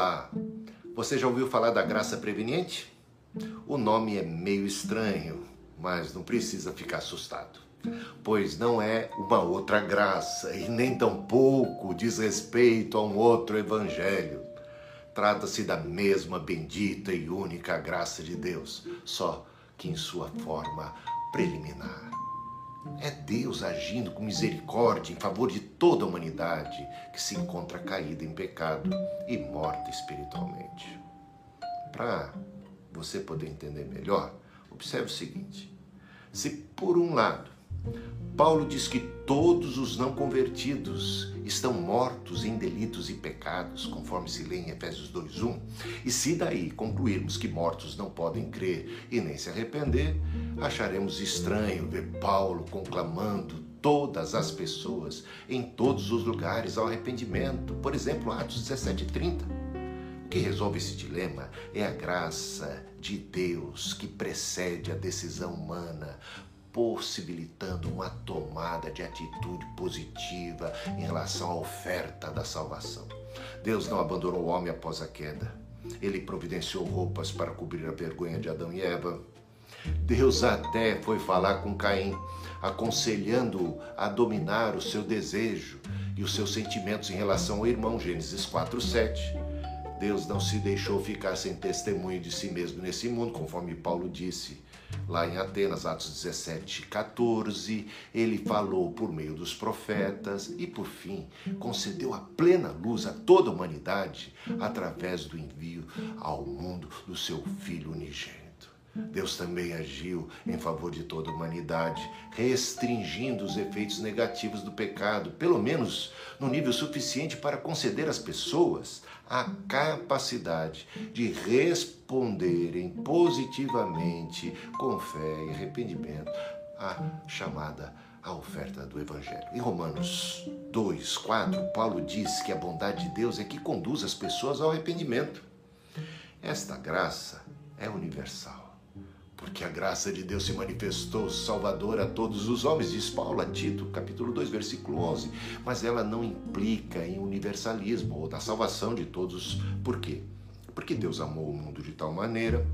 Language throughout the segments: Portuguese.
Olá, você já ouviu falar da graça preveniente? O nome é meio estranho, mas não precisa ficar assustado, pois não é uma outra graça e nem tampouco diz respeito a um outro evangelho. Trata-se da mesma bendita e única graça de Deus, só que em sua forma preliminar. É Deus agindo com misericórdia em favor de toda a humanidade que se encontra caída em pecado e morta espiritualmente. Para você poder entender melhor, observe o seguinte: se por um lado Paulo diz que todos os não convertidos estão mortos em delitos e pecados, conforme se lê em Efésios 2:1. E se daí concluirmos que mortos não podem crer e nem se arrepender, acharemos estranho ver Paulo conclamando todas as pessoas em todos os lugares ao arrependimento. Por exemplo, Atos 17:30. O que resolve esse dilema é a graça de Deus que precede a decisão humana, possibilitando uma tomada de atitude positiva em relação à oferta da salvação. Deus não abandonou o homem após a queda. Ele providenciou roupas para cobrir a vergonha de Adão e Eva. Deus até foi falar com Caim, aconselhando-o a dominar o seu desejo e os seus sentimentos em relação ao irmão, Gênesis 4:7. Deus não se deixou ficar sem testemunho de si mesmo nesse mundo, conforme Paulo disse lá em Atenas, Atos 17, 14, ele falou por meio dos profetas e, por fim, concedeu a plena luz a toda a humanidade através do envio ao mundo do seu Filho unigênito. Deus também agiu em favor de toda a humanidade, restringindo os efeitos negativos do pecado, pelo menos no nível suficiente para conceder às pessoas a capacidade de responderem positivamente, com fé e arrependimento, à chamada a oferta do Evangelho. Em Romanos 2, 4, Paulo diz que a bondade de Deus é que conduz as pessoas ao arrependimento. Esta graça é universal porque a graça de Deus se manifestou salvadora a todos os homens, diz Paulo a Tito, capítulo 2, versículo 11. Mas ela não implica em universalismo ou da salvação de todos. Por quê? Porque Deus amou o mundo de tal maneira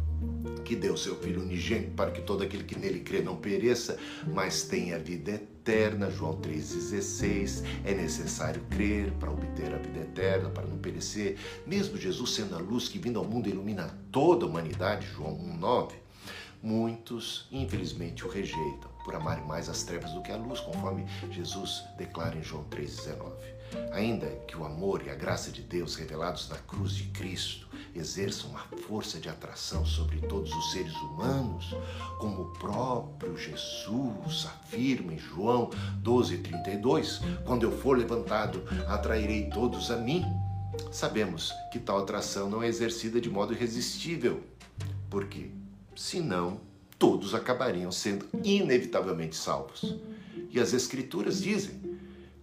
que deu seu Filho unigênito para que todo aquele que nele crê não pereça, mas tenha vida eterna. João 3,16. É necessário crer para obter a vida eterna, para não perecer. Mesmo Jesus sendo a luz que vindo ao mundo ilumina toda a humanidade, João 1,9 muitos, infelizmente, o rejeitam por amarem mais as trevas do que a luz, conforme Jesus declara em João 3,19. Ainda que o amor e a graça de Deus revelados na cruz de Cristo exerçam uma força de atração sobre todos os seres humanos, como o próprio Jesus afirma em João 12,32: Quando eu for levantado, atrairei todos a mim. Sabemos que tal atração não é exercida de modo irresistível. Por quê? Senão todos acabariam sendo inevitavelmente salvos. E as Escrituras dizem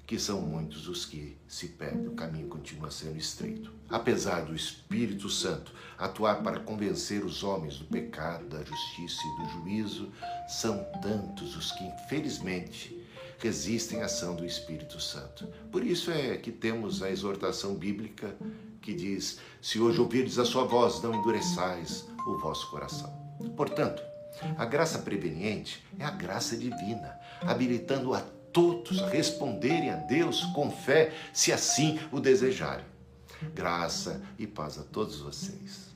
que são muitos os que se perdem, o caminho continua sendo estreito. Apesar do Espírito Santo atuar para convencer os homens do pecado, da justiça e do juízo, são tantos os que, infelizmente, resistem à ação do Espírito Santo. Por isso é que temos a exortação bíblica que diz: Se hoje ouvirdes a sua voz, não endureçais o vosso coração. Portanto, a graça preveniente é a graça divina, habilitando a todos a responderem a Deus com fé, se assim o desejarem. Graça e paz a todos vocês.